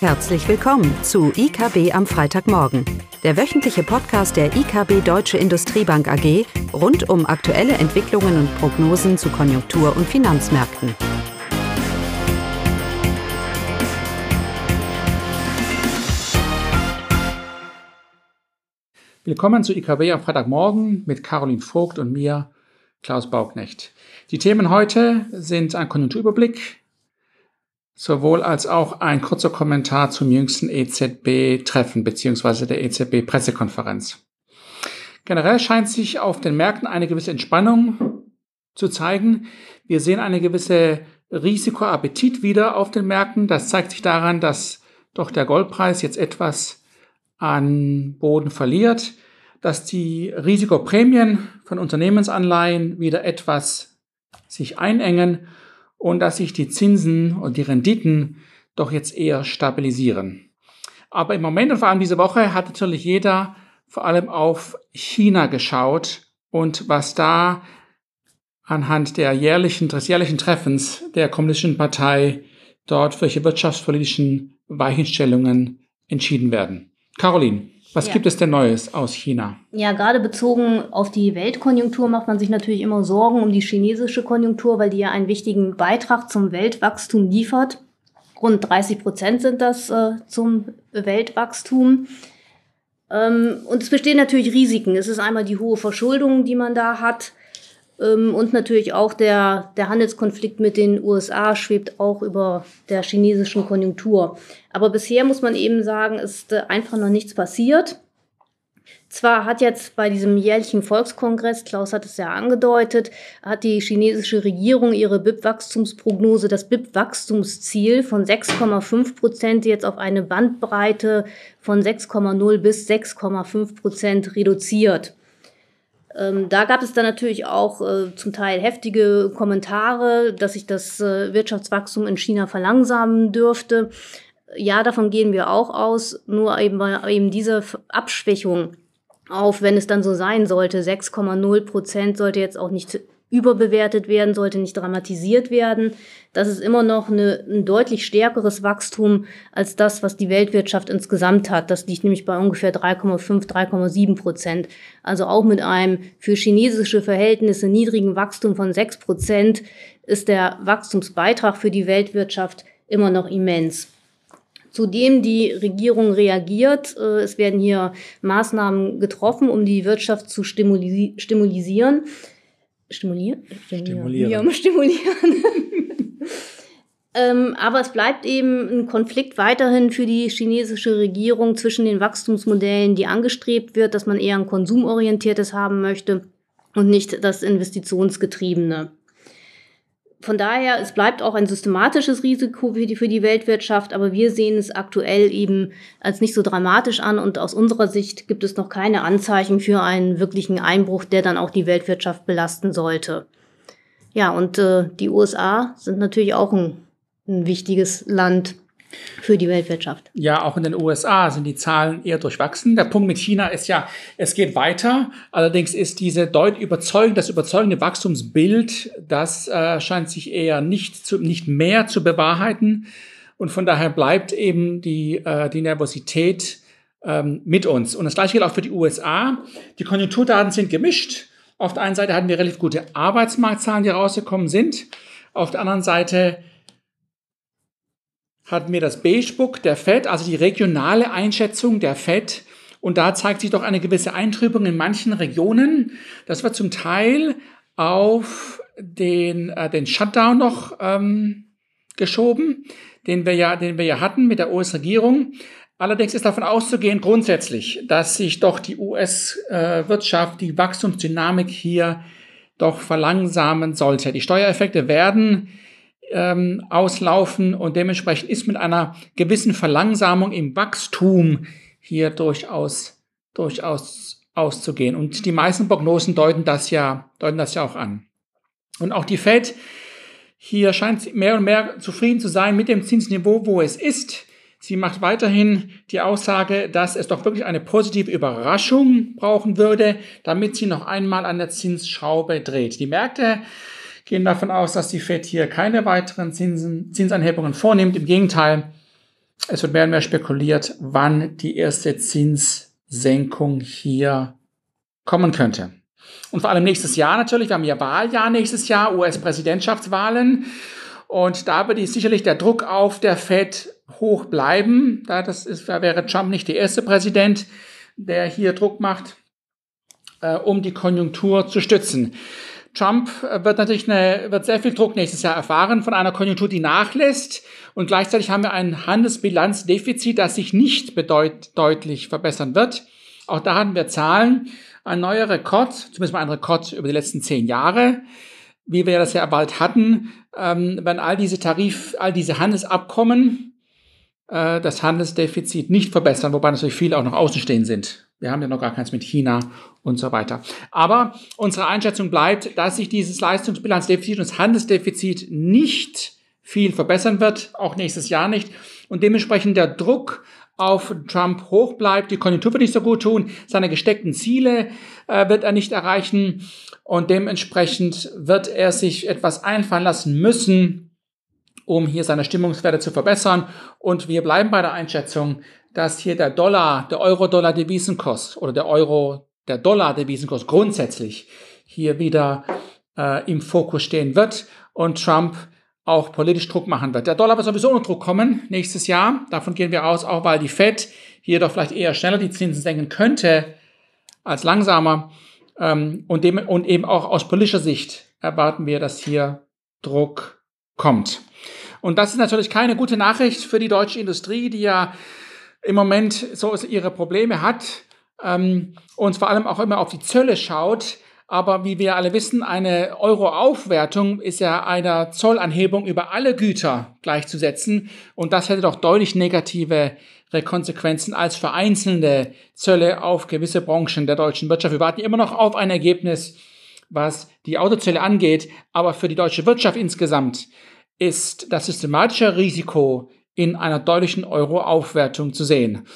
Herzlich willkommen zu IKB am Freitagmorgen, der wöchentliche Podcast der IKB Deutsche Industriebank AG rund um aktuelle Entwicklungen und Prognosen zu Konjunktur- und Finanzmärkten. Willkommen zu IKB am Freitagmorgen mit Caroline Vogt und mir, Klaus Bauknecht. Die Themen heute sind ein Konjunkturüberblick, sowohl als auch ein kurzer Kommentar zum jüngsten EZB-Treffen bzw. der EZB-Pressekonferenz. Generell scheint sich auf den Märkten eine gewisse Entspannung zu zeigen. Wir sehen eine gewisse Risikoappetit wieder auf den Märkten. Das zeigt sich daran, dass doch der Goldpreis jetzt etwas an Boden verliert, dass die Risikoprämien von Unternehmensanleihen wieder etwas sich einengen und dass sich die Zinsen und die Renditen doch jetzt eher stabilisieren. Aber im Moment und vor allem diese Woche hat natürlich jeder vor allem auf China geschaut und was da anhand der jährlichen, des jährlichen Treffens der Kommunistischen Partei dort welche wirtschaftspolitischen Weichenstellungen entschieden werden. Caroline, was ja. gibt es denn Neues aus China? Ja, gerade bezogen auf die Weltkonjunktur macht man sich natürlich immer Sorgen um die chinesische Konjunktur, weil die ja einen wichtigen Beitrag zum Weltwachstum liefert. Rund 30 Prozent sind das äh, zum Weltwachstum. Ähm, und es bestehen natürlich Risiken. Es ist einmal die hohe Verschuldung, die man da hat. Ähm, und natürlich auch der, der Handelskonflikt mit den USA schwebt auch über der chinesischen Konjunktur. Aber bisher muss man eben sagen, ist äh, einfach noch nichts passiert. Zwar hat jetzt bei diesem jährlichen Volkskongress, Klaus hat es ja angedeutet, hat die chinesische Regierung ihre BIP-Wachstumsprognose, das BIP-Wachstumsziel von 6,5 Prozent jetzt auf eine Bandbreite von 6,0 bis 6,5 Prozent reduziert. Ähm, da gab es dann natürlich auch äh, zum Teil heftige Kommentare, dass sich das äh, Wirtschaftswachstum in China verlangsamen dürfte. Ja, davon gehen wir auch aus, nur eben, eben diese Abschwächung auf, wenn es dann so sein sollte, 6,0 Prozent sollte jetzt auch nicht überbewertet werden, sollte nicht dramatisiert werden. Das ist immer noch eine, ein deutlich stärkeres Wachstum als das, was die Weltwirtschaft insgesamt hat. Das liegt nämlich bei ungefähr 3,5, 3,7 Prozent. Also auch mit einem für chinesische Verhältnisse niedrigen Wachstum von 6 Prozent ist der Wachstumsbeitrag für die Weltwirtschaft immer noch immens. Zudem die Regierung reagiert. Äh, es werden hier Maßnahmen getroffen, um die Wirtschaft zu stimulisieren stimulieren? Stimulieren. Ja, stimulieren. ähm, aber es bleibt eben ein Konflikt weiterhin für die chinesische Regierung zwischen den Wachstumsmodellen, die angestrebt wird, dass man eher ein konsumorientiertes haben möchte und nicht das investitionsgetriebene. Von daher, es bleibt auch ein systematisches Risiko für die, für die Weltwirtschaft, aber wir sehen es aktuell eben als nicht so dramatisch an und aus unserer Sicht gibt es noch keine Anzeichen für einen wirklichen Einbruch, der dann auch die Weltwirtschaft belasten sollte. Ja, und äh, die USA sind natürlich auch ein, ein wichtiges Land für die Weltwirtschaft. Ja, auch in den USA sind die Zahlen eher durchwachsen. Der Punkt mit China ist ja, es geht weiter. Allerdings ist diese deut überzeugende, das überzeugende Wachstumsbild, das äh, scheint sich eher nicht, zu, nicht mehr zu bewahrheiten. Und von daher bleibt eben die, äh, die Nervosität ähm, mit uns. Und das gleiche gilt auch für die USA. Die Konjunkturdaten sind gemischt. Auf der einen Seite hatten wir relativ gute Arbeitsmarktzahlen, die rausgekommen sind. Auf der anderen Seite hatten wir das Beige Book der FED, also die regionale Einschätzung der FED. Und da zeigt sich doch eine gewisse Eintrübung in manchen Regionen. Das war zum Teil auf den, äh, den Shutdown noch ähm, geschoben, den wir, ja, den wir ja hatten mit der US-Regierung. Allerdings ist davon auszugehen grundsätzlich, dass sich doch die US-Wirtschaft, die Wachstumsdynamik hier doch verlangsamen sollte. Die Steuereffekte werden ähm, auslaufen und dementsprechend ist mit einer gewissen Verlangsamung im Wachstum hier durchaus, durchaus auszugehen. Und die meisten Prognosen deuten das ja, deuten das ja auch an. Und auch die Fed hier scheint mehr und mehr zufrieden zu sein mit dem Zinsniveau, wo es ist. Sie macht weiterhin die Aussage, dass es doch wirklich eine positive Überraschung brauchen würde, damit sie noch einmal an der Zinsschraube dreht. Die Märkte gehen davon aus, dass die Fed hier keine weiteren Zinsen, Zinsanhebungen vornimmt. Im Gegenteil, es wird mehr und mehr spekuliert, wann die erste Zinssenkung hier kommen könnte. Und vor allem nächstes Jahr natürlich, wir haben ja Wahljahr nächstes Jahr, US-Präsidentschaftswahlen. Und da wird sicherlich der Druck auf der Fed hoch bleiben. Da, das ist, da wäre Trump nicht der erste Präsident, der hier Druck macht, äh, um die Konjunktur zu stützen. Trump äh, wird natürlich eine, wird sehr viel Druck nächstes Jahr erfahren von einer Konjunktur, die nachlässt. Und gleichzeitig haben wir ein Handelsbilanzdefizit, das sich nicht bedeut deutlich verbessern wird. Auch da hatten wir Zahlen. Ein neuer Rekord, zumindest mal ein Rekord über die letzten zehn Jahre, wie wir das ja bald hatten, ähm, wenn all diese Tarif, all diese Handelsabkommen äh, das Handelsdefizit nicht verbessern, wobei natürlich viele auch noch außenstehend sind. Wir haben ja noch gar keins mit China und so weiter. Aber unsere Einschätzung bleibt, dass sich dieses Leistungsbilanzdefizit und das Handelsdefizit nicht viel verbessern wird, auch nächstes Jahr nicht. Und dementsprechend der Druck auf Trump hoch bleibt. Die Konjunktur wird nicht so gut tun. Seine gesteckten Ziele äh, wird er nicht erreichen. Und dementsprechend wird er sich etwas einfallen lassen müssen, um hier seine Stimmungswerte zu verbessern. Und wir bleiben bei der Einschätzung, dass hier der Dollar, der Euro-Dollar-Devisenkurs oder der Euro, der Dollar-Devisenkurs grundsätzlich hier wieder äh, im Fokus stehen wird und Trump auch politisch Druck machen wird. Der Dollar wird sowieso unter Druck kommen nächstes Jahr. Davon gehen wir aus, auch weil die Fed hier doch vielleicht eher schneller die Zinsen senken könnte als langsamer. Ähm, und, dem, und eben auch aus politischer Sicht erwarten wir, dass hier Druck kommt. Und das ist natürlich keine gute Nachricht für die deutsche Industrie, die ja im Moment so ihre Probleme hat ähm, und vor allem auch immer auf die Zölle schaut. Aber wie wir alle wissen, eine Euro-Aufwertung ist ja einer Zollanhebung über alle Güter gleichzusetzen. Und das hätte doch deutlich negative Konsequenzen als vereinzelte Zölle auf gewisse Branchen der deutschen Wirtschaft. Wir warten immer noch auf ein Ergebnis, was die Autozölle angeht. Aber für die deutsche Wirtschaft insgesamt ist das systematische Risiko in einer deutlichen Euro-Aufwertung zu sehen.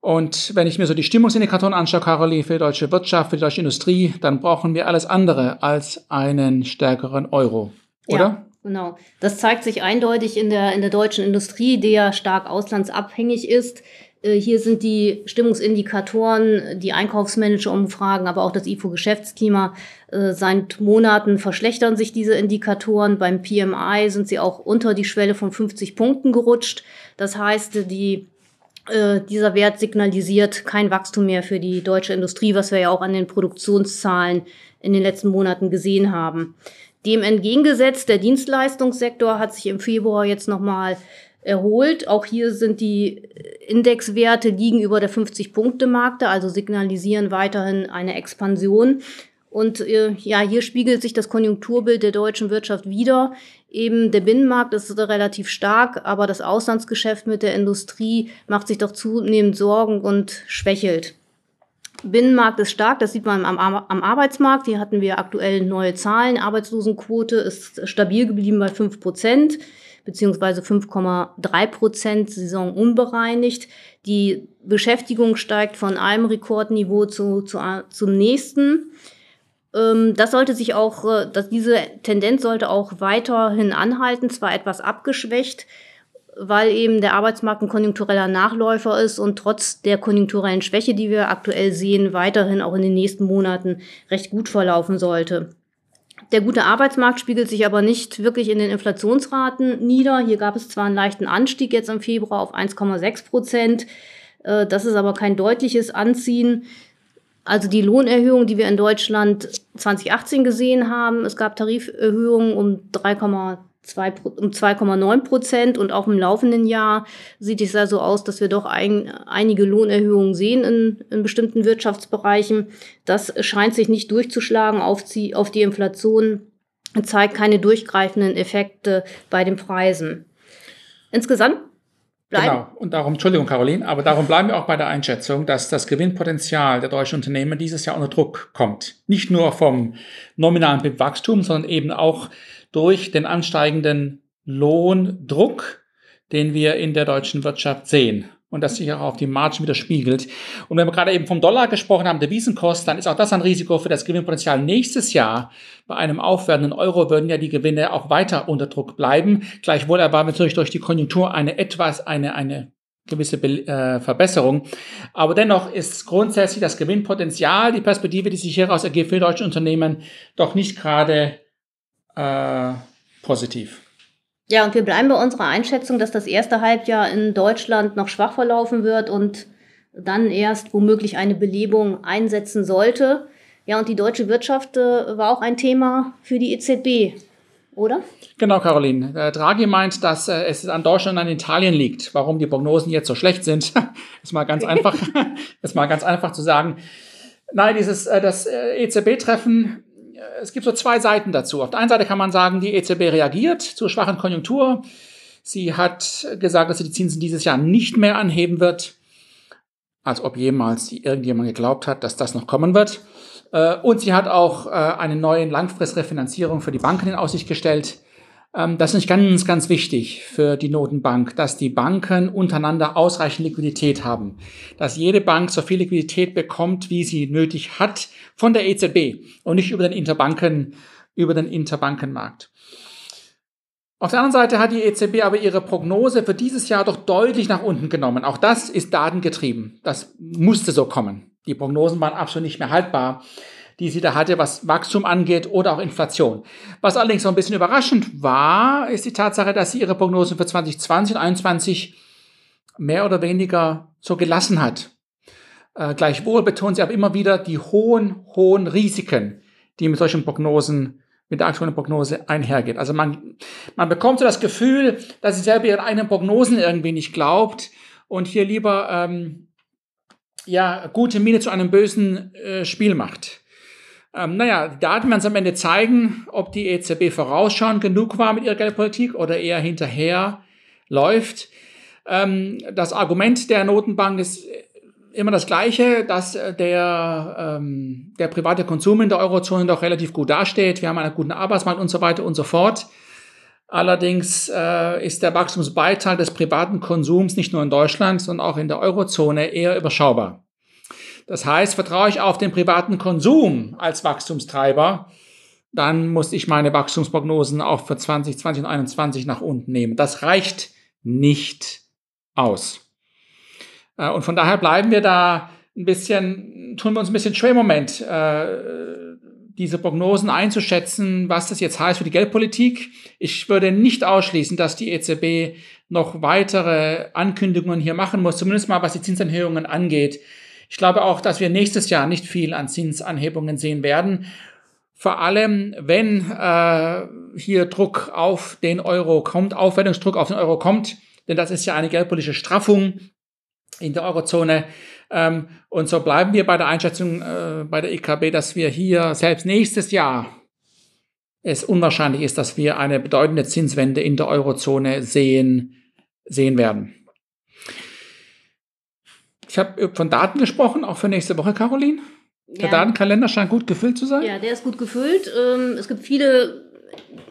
Und wenn ich mir so die Stimmungsindikatoren anschaue, Caroline, für die deutsche Wirtschaft, für die deutsche Industrie, dann brauchen wir alles andere als einen stärkeren Euro, oder? Ja, genau. Das zeigt sich eindeutig in der, in der deutschen Industrie, die ja stark auslandsabhängig ist. Äh, hier sind die Stimmungsindikatoren, die Einkaufsmanager-Umfragen, aber auch das IFO-Geschäftsklima. Äh, seit Monaten verschlechtern sich diese Indikatoren. Beim PMI sind sie auch unter die Schwelle von 50 Punkten gerutscht. Das heißt, die, äh, dieser Wert signalisiert kein Wachstum mehr für die deutsche Industrie, was wir ja auch an den Produktionszahlen in den letzten Monaten gesehen haben. Dem entgegengesetzt, der Dienstleistungssektor hat sich im Februar jetzt nochmal erholt. Auch hier sind die Indexwerte liegen über der 50-Punkte-Markte, also signalisieren weiterhin eine Expansion. Und äh, ja, hier spiegelt sich das Konjunkturbild der deutschen Wirtschaft wieder. Eben der Binnenmarkt ist relativ stark, aber das Auslandsgeschäft mit der Industrie macht sich doch zunehmend Sorgen und schwächelt. Binnenmarkt ist stark, das sieht man am, am Arbeitsmarkt. Hier hatten wir aktuell neue Zahlen. Arbeitslosenquote ist stabil geblieben bei 5 Prozent beziehungsweise 5,3 Prozent Saison unbereinigt. Die Beschäftigung steigt von einem Rekordniveau zu, zu, zum nächsten. Ähm, das sollte sich auch, äh, dass diese Tendenz sollte auch weiterhin anhalten, zwar etwas abgeschwächt, weil eben der Arbeitsmarkt ein konjunktureller Nachläufer ist und trotz der konjunkturellen Schwäche, die wir aktuell sehen, weiterhin auch in den nächsten Monaten recht gut verlaufen sollte. Der gute Arbeitsmarkt spiegelt sich aber nicht wirklich in den Inflationsraten nieder. Hier gab es zwar einen leichten Anstieg jetzt im Februar auf 1,6 Prozent. Äh, das ist aber kein deutliches Anziehen. Also die Lohnerhöhung, die wir in Deutschland 2018 gesehen haben, es gab Tariferhöhungen um 3,2 um 2,9 Prozent und auch im laufenden Jahr sieht es ja so aus, dass wir doch ein, einige Lohnerhöhungen sehen in, in bestimmten Wirtschaftsbereichen. Das scheint sich nicht durchzuschlagen auf die, auf die Inflation, zeigt keine durchgreifenden Effekte bei den Preisen. Insgesamt Bleiben. Genau, und darum, Entschuldigung, Caroline, aber darum bleiben wir auch bei der Einschätzung, dass das Gewinnpotenzial der deutschen Unternehmen dieses Jahr unter Druck kommt. Nicht nur vom nominalen BIP-Wachstum, sondern eben auch durch den ansteigenden Lohndruck, den wir in der deutschen Wirtschaft sehen. und das sich auch auf die Margen widerspiegelt. Und wenn wir gerade eben vom Dollar gesprochen haben, der Wiesenkost, dann ist auch das ein Risiko für das Gewinnpotenzial nächstes Jahr. Bei einem aufwärmenden Euro würden ja die Gewinne auch weiter unter Druck bleiben. Gleichwohl erwarten wir natürlich durch die Konjunktur eine etwas, eine, eine gewisse äh, Verbesserung. Aber dennoch ist grundsätzlich das Gewinnpotenzial, die Perspektive, die sich hieraus ergibt für deutsche Unternehmen, doch nicht gerade äh, positiv. Ja, und wir bleiben bei unserer Einschätzung, dass das erste Halbjahr in Deutschland noch schwach verlaufen wird und dann erst womöglich eine Belebung einsetzen sollte. Ja, und die deutsche Wirtschaft äh, war auch ein Thema für die EZB, oder? Genau, Caroline. Äh, Draghi meint, dass äh, es an Deutschland und an Italien liegt. Warum die Prognosen jetzt so schlecht sind, ist mal ganz einfach, ist mal ganz einfach zu sagen. Nein, dieses das EZB-Treffen es gibt so zwei Seiten dazu. Auf der einen Seite kann man sagen, die EZB reagiert zur schwachen Konjunktur. Sie hat gesagt, dass sie die Zinsen dieses Jahr nicht mehr anheben wird, als ob jemals irgendjemand geglaubt hat, dass das noch kommen wird. Äh, und sie hat auch äh, eine neue Langfristrefinanzierung für die Banken in Aussicht gestellt. Ähm, das ist ganz, ganz wichtig für die Notenbank, dass die Banken untereinander ausreichend Liquidität haben. Dass jede Bank so viel Liquidität bekommt, wie sie nötig hat von der EZB und nicht über den Interbanken, über den Interbankenmarkt. Auf der anderen Seite hat die EZB aber ihre Prognose für dieses Jahr doch deutlich nach unten genommen. Auch das ist datengetrieben. Das musste so kommen. Die Prognosen waren absolut nicht mehr haltbar die sie da hatte, was Wachstum angeht oder auch Inflation. Was allerdings so ein bisschen überraschend war, ist die Tatsache, dass sie ihre Prognosen für 2020 und 2021 mehr oder weniger so gelassen hat. Äh, gleichwohl betont sie aber immer wieder die hohen, hohen Risiken, die mit solchen Prognosen mit der aktuellen Prognose einhergeht. Also man, man bekommt so das Gefühl, dass sie selber ihren eigenen Prognosen irgendwie nicht glaubt und hier lieber ähm, ja gute Miene zu einem bösen äh, Spiel macht. Ähm, naja, die Daten werden es am Ende zeigen, ob die EZB vorausschauend genug war mit ihrer Geldpolitik oder eher hinterher läuft. Ähm, das Argument der Notenbank ist immer das gleiche, dass äh, der, ähm, der private Konsum in der Eurozone doch relativ gut dasteht. Wir haben einen guten Arbeitsmarkt und so weiter und so fort. Allerdings äh, ist der Wachstumsbeitrag des privaten Konsums nicht nur in Deutschland, sondern auch in der Eurozone eher überschaubar. Das heißt, vertraue ich auf den privaten Konsum als Wachstumstreiber, dann muss ich meine Wachstumsprognosen auch für 2020 und 2021 nach unten nehmen. Das reicht nicht aus. Äh, und von daher bleiben wir da ein bisschen, tun wir uns ein bisschen schwer im Moment, äh, diese Prognosen einzuschätzen, was das jetzt heißt für die Geldpolitik. Ich würde nicht ausschließen, dass die EZB noch weitere Ankündigungen hier machen muss, zumindest mal was die Zinsanhörungen angeht. Ich glaube auch, dass wir nächstes Jahr nicht viel an Zinsanhebungen sehen werden. Vor allem, wenn äh, hier Druck auf den Euro kommt, Aufwertungsdruck auf den Euro kommt, denn das ist ja eine geldpolitische Straffung in der Eurozone. Ähm, und so bleiben wir bei der Einschätzung äh, bei der EKB, dass wir hier selbst nächstes Jahr es unwahrscheinlich ist, dass wir eine bedeutende Zinswende in der Eurozone sehen, sehen werden. Ich habe von Daten gesprochen, auch für nächste Woche, Caroline. Der ja. Datenkalender scheint gut gefüllt zu sein. Ja, der ist gut gefüllt. Ähm, es gibt viele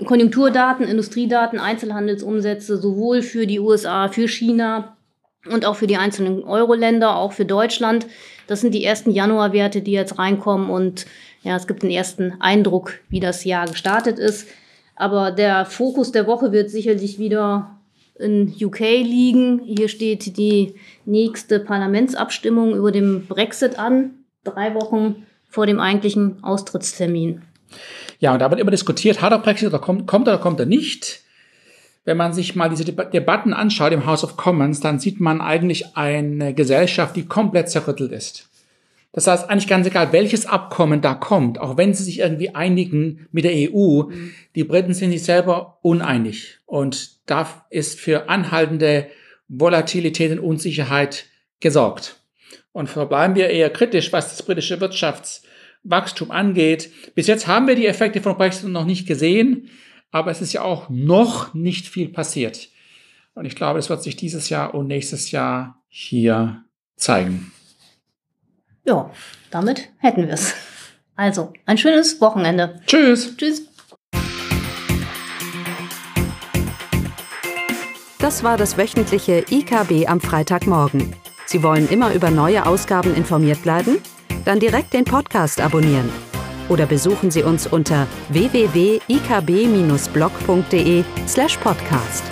Konjunkturdaten, Industriedaten, Einzelhandelsumsätze, sowohl für die USA, für China und auch für die einzelnen Euro-Länder, auch für Deutschland. Das sind die ersten Januarwerte, die jetzt reinkommen und ja, es gibt einen ersten Eindruck, wie das Jahr gestartet ist. Aber der Fokus der Woche wird sicherlich wieder in UK liegen. Hier steht die nächste Parlamentsabstimmung über den Brexit an, drei Wochen vor dem eigentlichen Austrittstermin. Ja, und da wird immer diskutiert, hat er Brexit oder kommt, kommt er oder kommt er nicht. Wenn man sich mal diese Debatten anschaut im House of Commons, dann sieht man eigentlich eine Gesellschaft, die komplett zerrüttelt ist. Das heißt, eigentlich ganz egal, welches Abkommen da kommt, auch wenn sie sich irgendwie einigen mit der EU, mhm. die Briten sind sich selber uneinig. Und da ist für anhaltende Volatilität und Unsicherheit gesorgt. Und verbleiben wir eher kritisch, was das britische Wirtschaftswachstum angeht. Bis jetzt haben wir die Effekte von Brexit noch nicht gesehen, aber es ist ja auch noch nicht viel passiert. Und ich glaube, es wird sich dieses Jahr und nächstes Jahr hier zeigen. Ja, damit hätten wir es. Also, ein schönes Wochenende. Tschüss. Tschüss. Das war das wöchentliche IKB am Freitagmorgen. Sie wollen immer über neue Ausgaben informiert bleiben? Dann direkt den Podcast abonnieren. Oder besuchen Sie uns unter www.ikb-blog.de slash podcast.